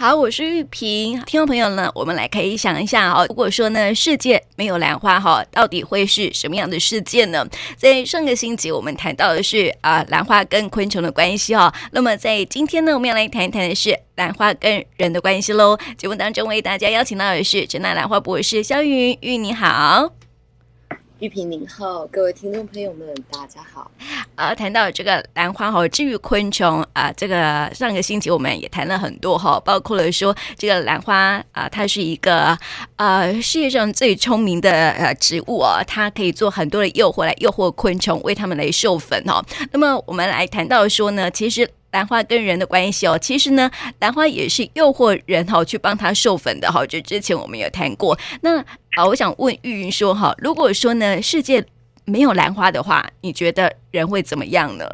好，我是玉萍。听众朋友呢，我们来可以想一下哦，如果说呢，世界没有兰花哈，到底会是什么样的世界呢？在上个星期我们谈到的是啊，兰花跟昆虫的关系哈。那么在今天呢，我们要来谈一谈的是兰花跟人的关系喽。节目当中为大家邀请到的是陈大兰花博士肖云玉，你好。玉萍您好，各位听众朋友们，大家好。啊，谈到这个兰花哈，至于昆虫啊，这个上个星期我们也谈了很多哈，包括了说这个兰花啊，它是一个呃世界上最聪明的呃植物啊，它可以做很多的诱惑来诱惑昆虫，为它们来授粉哈。那么我们来谈到说呢，其实。兰花跟人的关系哦，其实呢，兰花也是诱惑人哈去帮它授粉的哈。就之前我们有谈过。那啊，我想问玉云说哈，如果说呢，世界没有兰花的话，你觉得人会怎么样呢？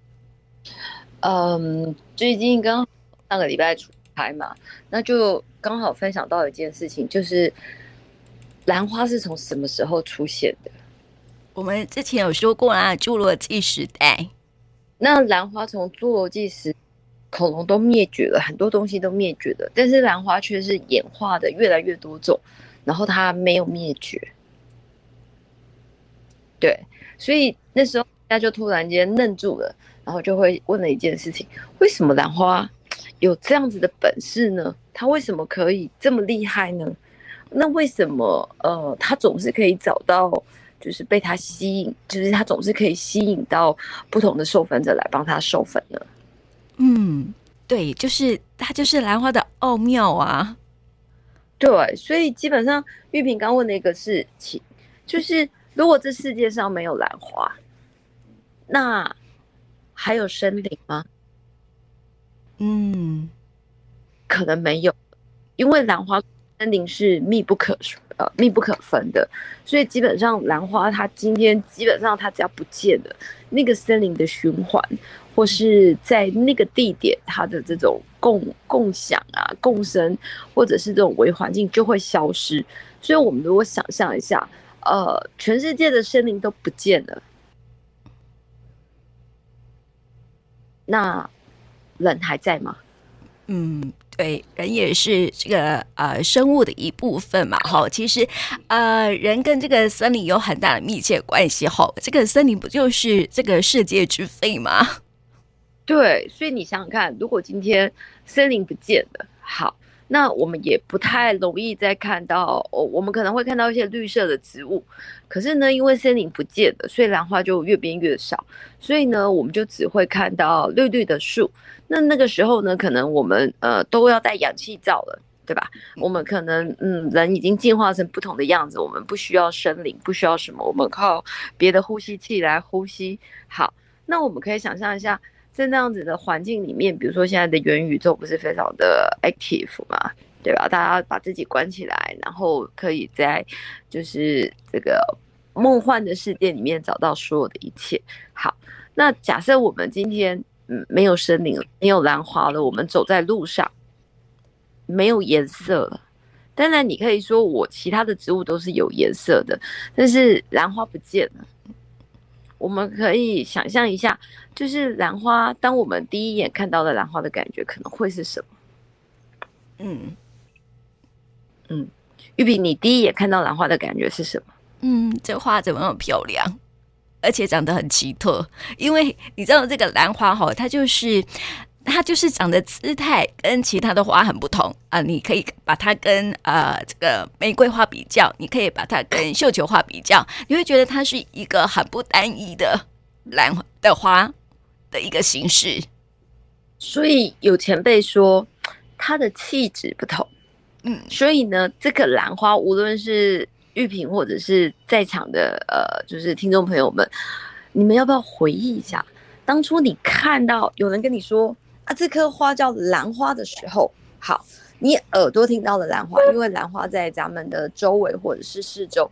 嗯，最近刚上个礼拜出差嘛，那就刚好分享到一件事情，就是兰花是从什么时候出现的？我们之前有说过啦，侏罗纪时代。那兰花从侏罗纪时，恐龙都灭绝了，很多东西都灭绝了，但是兰花却是演化的越来越多种，然后它没有灭绝。对，所以那时候大家就突然间愣住了，然后就会问了一件事情：为什么兰花有这样子的本事呢？它为什么可以这么厉害呢？那为什么呃，它总是可以找到？就是被它吸引，就是它总是可以吸引到不同的授粉者来帮它授粉呢。嗯，对，就是它就是兰花的奥妙啊。对，所以基本上玉萍刚问的一个事情，就是如果这世界上没有兰花，那还有森林吗？嗯，可能没有，因为兰花森林是密不可。呃，密不可分的，所以基本上兰花它今天基本上它只要不见了，那个森林的循环，或是在那个地点它的这种共共享啊、共生，或者是这种微环境就会消失。所以我们如果想象一下，呃，全世界的森林都不见了，那人还在吗？嗯。对，人也是这个呃生物的一部分嘛，哈，其实呃人跟这个森林有很大的密切关系，哈，这个森林不就是这个世界之肺吗？对，所以你想想看，如果今天森林不见了，好。那我们也不太容易再看到哦，我们可能会看到一些绿色的植物，可是呢，因为森林不见了，所以兰花就越变越少，所以呢，我们就只会看到绿绿的树。那那个时候呢，可能我们呃都要戴氧气罩了，对吧？我们可能嗯，人已经进化成不同的样子，我们不需要森林，不需要什么，我们靠别的呼吸器来呼吸。好，那我们可以想象一下。在那样子的环境里面，比如说现在的元宇宙不是非常的 active 嘛，对吧？大家把自己关起来，然后可以在就是这个梦幻的世界里面找到所有的一切。好，那假设我们今天嗯没有森林，没有兰花了，我们走在路上没有颜色了。当然，你可以说我其他的植物都是有颜色的，但是兰花不见了。我们可以想象一下，就是兰花，当我们第一眼看到的兰花的感觉可能会是什么？嗯嗯，玉萍，你第一眼看到兰花的感觉是什么？嗯，这花怎么那么漂亮，而且长得很奇特？因为你知道这个兰花哈，它就是。它就是长的姿态跟其他的花很不同啊、呃！你可以把它跟呃这个玫瑰花比较，你可以把它跟绣球花比较，你会觉得它是一个很不单一的兰的花的一个形式。所以有前辈说它的气质不同，嗯，所以呢，这个兰花无论是玉萍或者是在场的呃，就是听众朋友们，你们要不要回忆一下，当初你看到有人跟你说？啊，这棵花叫兰花的时候，好，你耳朵听到了兰花，因为兰花在咱们的周围或者是四周，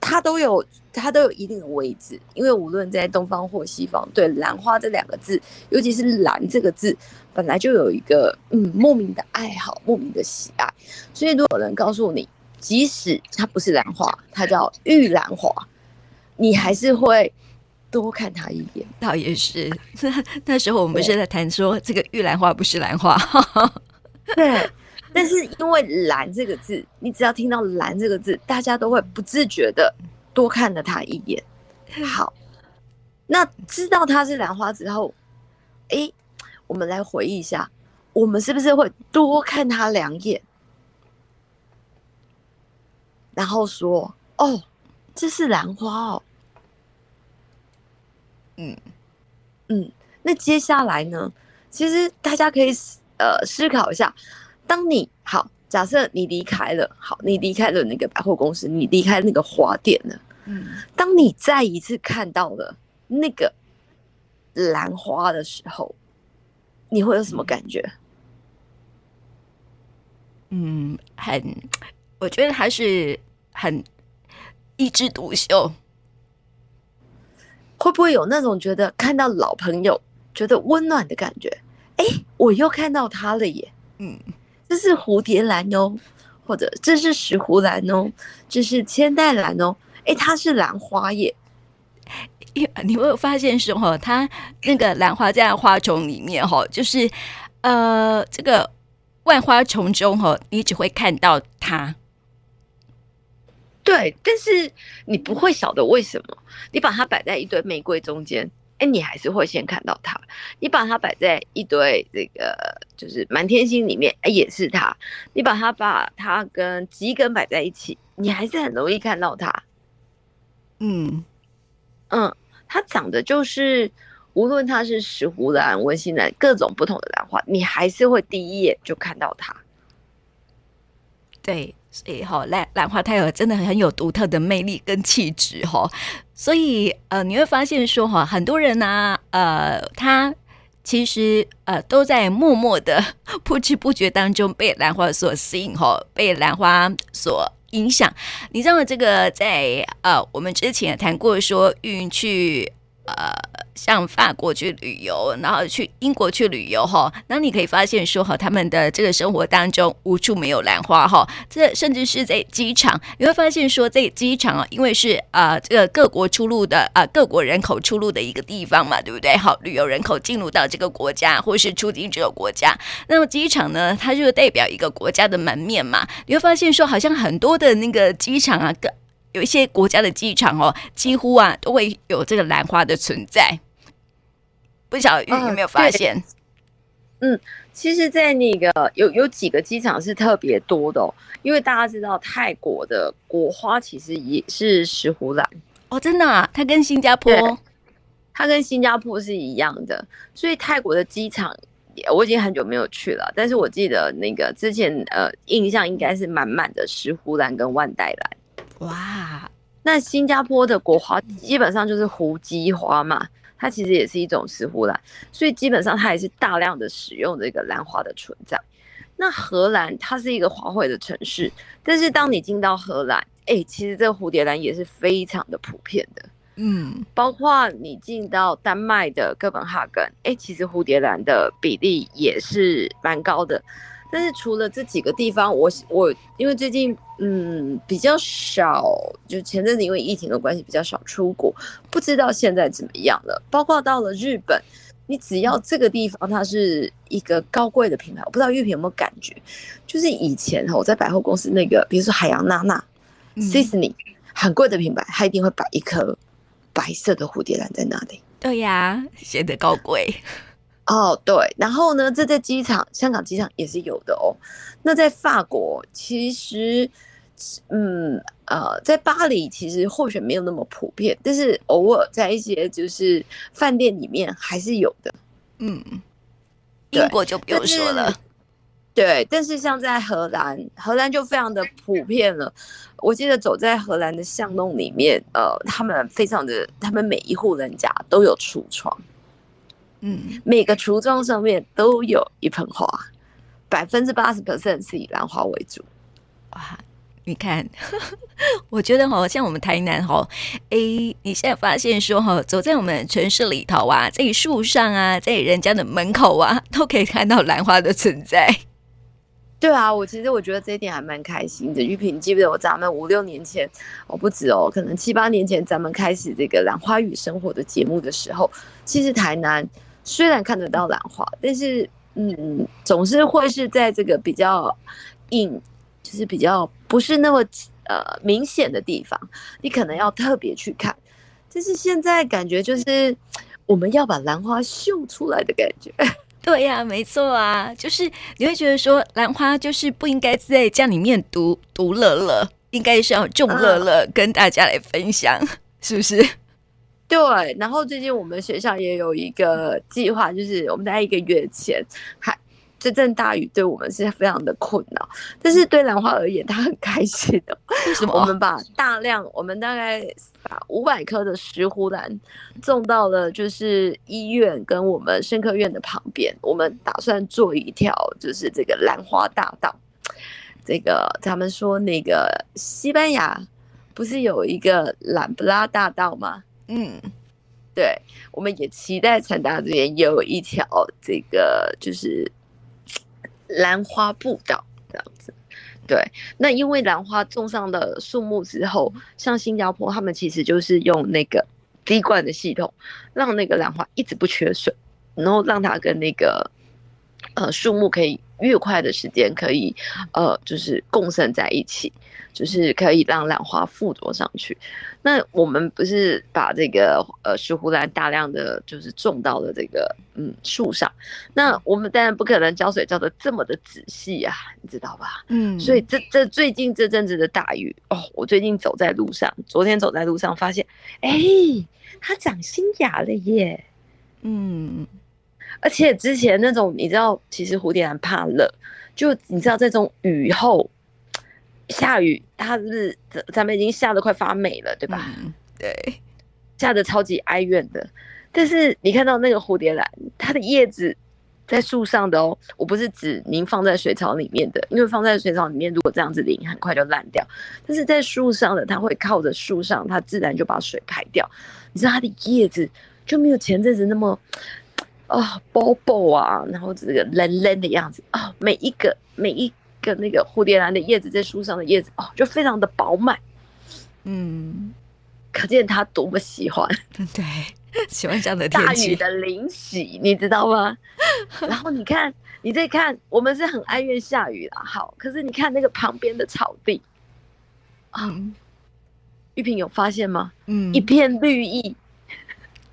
它都有它都有一定的位置。因为无论在东方或西方，对兰花这两个字，尤其是“兰”这个字，本来就有一个嗯莫名的爱好，莫名的喜爱。所以，如果有人告诉你，即使它不是兰花，它叫玉兰花，你还是会多看他一眼。倒也是，那 那时候我们不是在谈说这个玉兰花不是兰花，对。但是因为“兰”这个字，你只要听到“兰”这个字，大家都会不自觉的多看了他一眼。好，那知道它是兰花之后，哎，我们来回忆一下，我们是不是会多看他两眼，然后说：“哦，这是兰花哦。”嗯嗯，那接下来呢？其实大家可以呃思考一下。当你好，假设你离开了，好，你离开了那个百货公司，你离开那个花店了，嗯，当你再一次看到了那个兰花的时候，你会有什么感觉？嗯，很，我觉得还是很一枝独秀。会不会有那种觉得看到老朋友，觉得温暖的感觉？哎，我又看到他了耶，嗯。这是蝴蝶兰哦，或者这是石斛兰哦，这是千代兰哦。哎，它是兰花耶。你会有发现说哈，它那个兰花在花丛里面哈，就是呃，这个万花丛中哈，你只会看到它。对，但是你不会晓得为什么，你把它摆在一堆玫瑰中间。哎，你还是会先看到它。你把它摆在一堆这个就是满天星里面，哎，也是它。你把它把它跟桔梗摆在一起，你还是很容易看到它。嗯嗯，它长的就是，无论它是石斛兰、文心兰，各种不同的兰花，你还是会第一眼就看到它。对。所以哈，兰兰花它有真的很有独特的魅力跟气质哈，所以呃，你会发现说哈，很多人呢、呃，他其实呃都在默默的 不知不觉当中被兰花所吸引哈，被兰花所影响。你知道这个在呃我们之前谈过说运去呃。像法国去旅游，然后去英国去旅游哈，那你可以发现说哈，他们的这个生活当中无处没有兰花哈。这甚至是在机场，你会发现说，在机场啊，因为是啊、这个各国出入的啊、各国人口出入的一个地方嘛，对不对？好，旅游人口进入到这个国家，或是出境这个国家，那么机场呢，它就代表一个国家的门面嘛。你会发现说，好像很多的那个机场啊，各有一些国家的机场哦，几乎啊都会有这个兰花的存在。不晓得玉有没有发现？嗯，其实，在那个有有几个机场是特别多的哦，因为大家知道泰国的国花其实也是石斛兰哦，真的啊，它跟新加坡，它跟新加坡是一样的，所以泰国的机场我已经很久没有去了，但是我记得那个之前呃印象应该是满满的石斛兰跟万代兰。哇，那新加坡的国花基本上就是胡姬花嘛。它其实也是一种石斛兰，所以基本上它也是大量的使用这个兰花的存在。那荷兰它是一个花卉的城市，但是当你进到荷兰，哎、欸，其实这个蝴蝶兰也是非常的普遍的。嗯，包括你进到丹麦的哥本哈根，哎、欸，其实蝴蝶兰的比例也是蛮高的。但是除了这几个地方，我我因为最近嗯比较少，就前阵子因为疫情的关系比较少出国，不知道现在怎么样了。包括到了日本，你只要这个地方它是一个高贵的品牌，我不知道玉萍有没有感觉，就是以前哈我在百货公司那个，比如说海洋娜娜、嗯、Sisney 很贵的品牌，它一定会摆一颗白色的蝴蝶兰在那里。对呀，显得高贵。哦，对，然后呢，这在机场，香港机场也是有的哦。那在法国，其实，嗯，呃，在巴黎其实或许没有那么普遍，但是偶尔在一些就是饭店里面还是有的。嗯，英国就不用说了。对，但是像在荷兰，荷兰就非常的普遍了。我记得走在荷兰的巷弄里面，呃，他们非常的，他们每一户人家都有橱窗。嗯，每个橱窗上面都有一盆花，百分之八十 percent 是以兰花为主。哇，你看，我觉得好像我们台南哈，哎，你现在发现说哈，走在我们城市里头啊，在树上啊，在人家的门口啊，都可以看到兰花的存在。对啊，我其实我觉得这一点还蛮开心的。玉萍，记不记得我咱们五六年前，哦不止哦，可能七八年前咱们开始这个兰花与生活的节目的时候，其实台南虽然看得到兰花，但是嗯，总是会是在这个比较隐，就是比较不是那么呃明显的地方，你可能要特别去看。但是现在感觉就是我们要把兰花秀出来的感觉。对呀、啊，没错啊，就是你会觉得说兰花就是不应该在家里面独独乐乐，应该是要众乐乐跟大家来分享，啊、是不是？对。然后最近我们学校也有一个计划，就是我们在一个月前还。这阵大雨对我们是非常的困扰，但是对兰花而言，它很开心的。为什么？我们把大量，我们大概把五百棵的石斛兰种到了就是医院跟我们生科院的旁边。我们打算做一条就是这个兰花大道。这个他们说那个西班牙不是有一个兰布拉大道吗？嗯，对，我们也期待成大这边有一条这个就是。兰花步道这样子，对，那因为兰花种上了树木之后，像新加坡，他们其实就是用那个滴灌的系统，让那个兰花一直不缺水，然后让它跟那个呃树木可以越快的时间可以呃就是共生在一起。就是可以让兰花附着上去。那我们不是把这个呃石斛兰大量的就是种到了这个嗯树上。那我们当然不可能浇水浇的这么的仔细啊，你知道吧？嗯。所以这这最近这阵子的大雨哦，我最近走在路上，昨天走在路上发现，哎，它长新芽了耶。嗯。而且之前那种你知道，其实蝴蝶兰怕冷，就你知道这种雨后。下雨，它是不是咱们已经下得快发霉了，对吧？嗯、对，下得超级哀怨的。但是你看到那个蝴蝶兰，它的叶子在树上的哦，我不是指您放在水槽里面的，因为放在水槽里面，如果这样子淋，很快就烂掉。但是在树上的，它会靠着树上，它自然就把水排掉。你知道它的叶子就没有前阵子那么啊包包啊，然后这个冷冷的样子啊、哦，每一个每一。跟那个蝴蝶兰的叶子在树上的叶子哦，就非常的饱满，嗯，可见他多么喜欢，对，喜欢这样的大雨的淋洗，你知道吗？然后你看，你再看，我们是很哀怨下雨啦，好，可是你看那个旁边的草地，啊、嗯，玉萍有发现吗？嗯，一片绿意。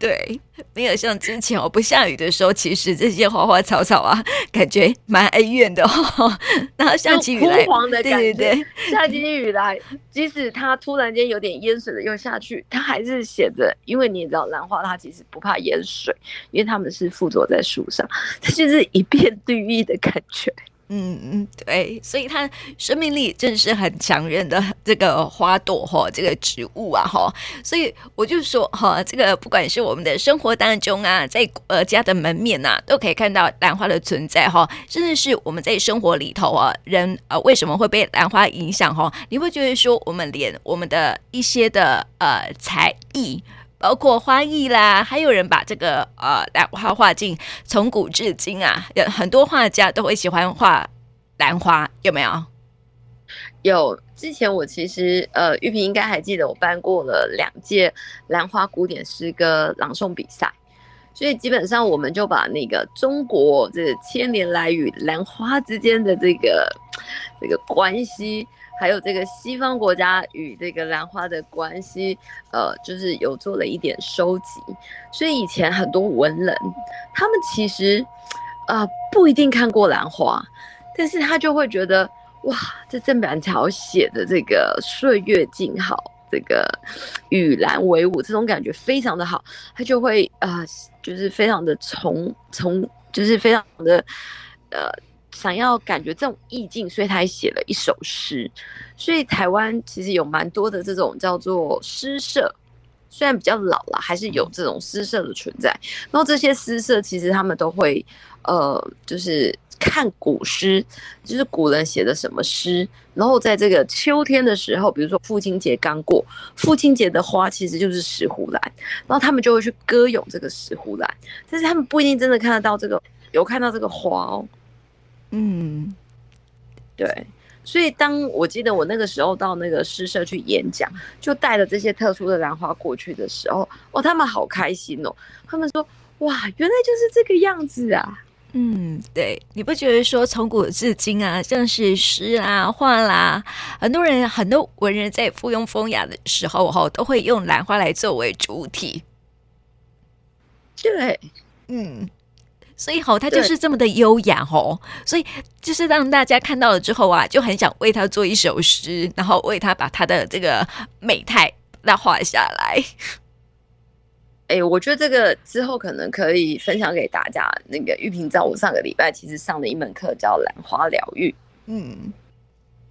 对，没有像之前哦，不下雨的时候，其实这些花花草草啊，感觉蛮哀怨的哦。然后下起雨来，对对对，下起雨来，即使它突然间有点淹水了，又下去，它还是写着，因为你也知道，兰花它其实不怕淹水，因为它们是附着在树上，它就是一片绿意的感觉。嗯嗯，对，所以它生命力真是很强韧的这个花朵哈，这个植物啊哈，所以我就说哈，这个不管是我们的生活当中啊，在呃家的门面呐、啊，都可以看到兰花的存在哈，甚至是我们在生活里头啊，人呃为什么会被兰花影响哈？你会觉得说，我们连我们的一些的呃才艺。包括花艺啦，还有人把这个呃兰花画进，从古至今啊，有很多画家都会喜欢画兰花，有没有？有。之前我其实呃，玉萍应该还记得，我办过了两届兰花古典诗歌朗诵比赛，所以基本上我们就把那个中国这千年来与兰花之间的这个这个关系。还有这个西方国家与这个兰花的关系，呃，就是有做了一点收集。所以以前很多文人，他们其实，呃，不一定看过兰花，但是他就会觉得，哇，这郑板桥写的这个岁月静好，这个与兰为伍，这种感觉非常的好，他就会呃，就是非常的从从，就是非常的，呃。想要感觉这种意境，所以他还写了一首诗。所以台湾其实有蛮多的这种叫做诗社，虽然比较老了，还是有这种诗社的存在。然后这些诗社其实他们都会，呃，就是看古诗，就是古人写的什么诗。然后在这个秋天的时候，比如说父亲节刚过，父亲节的花其实就是石斛兰，然后他们就会去歌咏这个石斛兰。但是他们不一定真的看得到这个，有看到这个花哦。嗯，对。所以当我记得我那个时候到那个诗社去演讲，就带了这些特殊的兰花过去的时候，哦，他们好开心哦，他们说哇，原来就是这个样子啊。嗯，对，你不觉得说从古至今啊，像是诗啊、画啦，很多人很多文人在附庸风雅的时候，哈，都会用兰花来作为主体。对，嗯，所以吼，他就是这么的优雅吼，所以就是让大家看到了之后啊，就很想为他做一首诗，然后为他把他的这个美态那画下来。哎、欸，我觉得这个之后可能可以分享给大家。那个玉萍，在我上个礼拜其实上了一门课，叫兰花疗愈。嗯，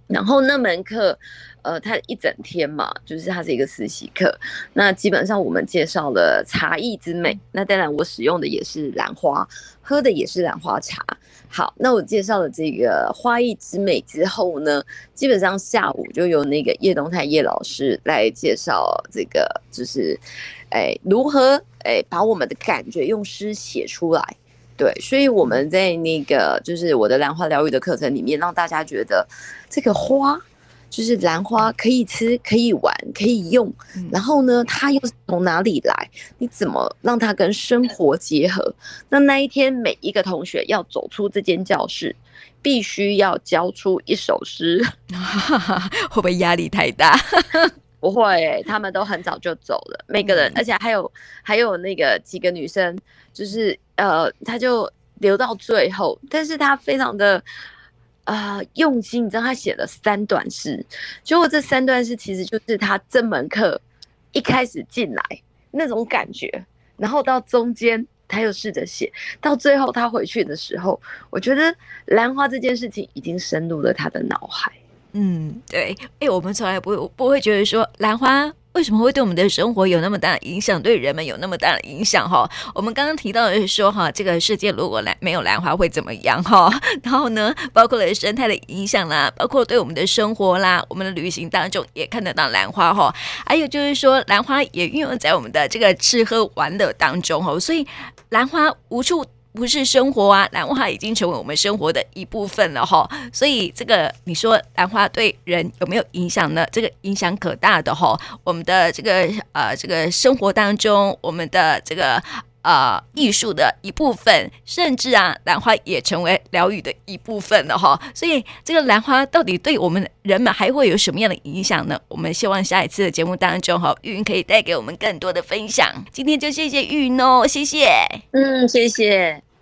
然后那门课，呃，它一整天嘛，就是它是一个实习课。那基本上我们介绍了茶艺之美。那当然，我使用的也是兰花，喝的也是兰花茶。好，那我介绍了这个花艺之美之后呢，基本上下午就由那个叶东泰叶老师来介绍这个，就是。哎，如何哎把我们的感觉用诗写出来？对，所以我们在那个就是我的兰花疗愈的课程里面，让大家觉得这个花就是兰花，可以吃，可以玩，可以用。然后呢，它又是从哪里来？你怎么让它跟生活结合？那那一天每一个同学要走出这间教室，必须要交出一首诗，会不会压力太大？不会，他们都很早就走了，每个人，而且还有还有那个几个女生，就是呃，他就留到最后，但是他非常的呃用心，你知道他写了三段诗，结果这三段诗其实就是他这门课一开始进来那种感觉，然后到中间他又试着写，到最后他回去的时候，我觉得兰花这件事情已经深入了他的脑海。嗯，对，哎，我们从来不会不会觉得说兰花为什么会对我们的生活有那么大的影响，对人们有那么大的影响哈。我们刚刚提到的是说哈，这个世界如果兰没有兰花会怎么样哈？然后呢，包括了生态的影响啦，包括对我们的生活啦，我们的旅行当中也看得到兰花哈。还有就是说，兰花也运用在我们的这个吃喝玩乐当中哈，所以兰花无处。不是生活啊，兰花已经成为我们生活的一部分了哈。所以这个你说兰花对人有没有影响呢？这个影响可大的哈。我们的这个呃这个生活当中，我们的这个。呃，艺术的一部分，甚至啊，兰花也成为疗愈的一部分了哈。所以，这个兰花到底对我们人们还会有什么样的影响呢？我们希望下一次的节目当中哈，玉云可以带给我们更多的分享。今天就谢谢玉云哦，谢谢，嗯，谢谢。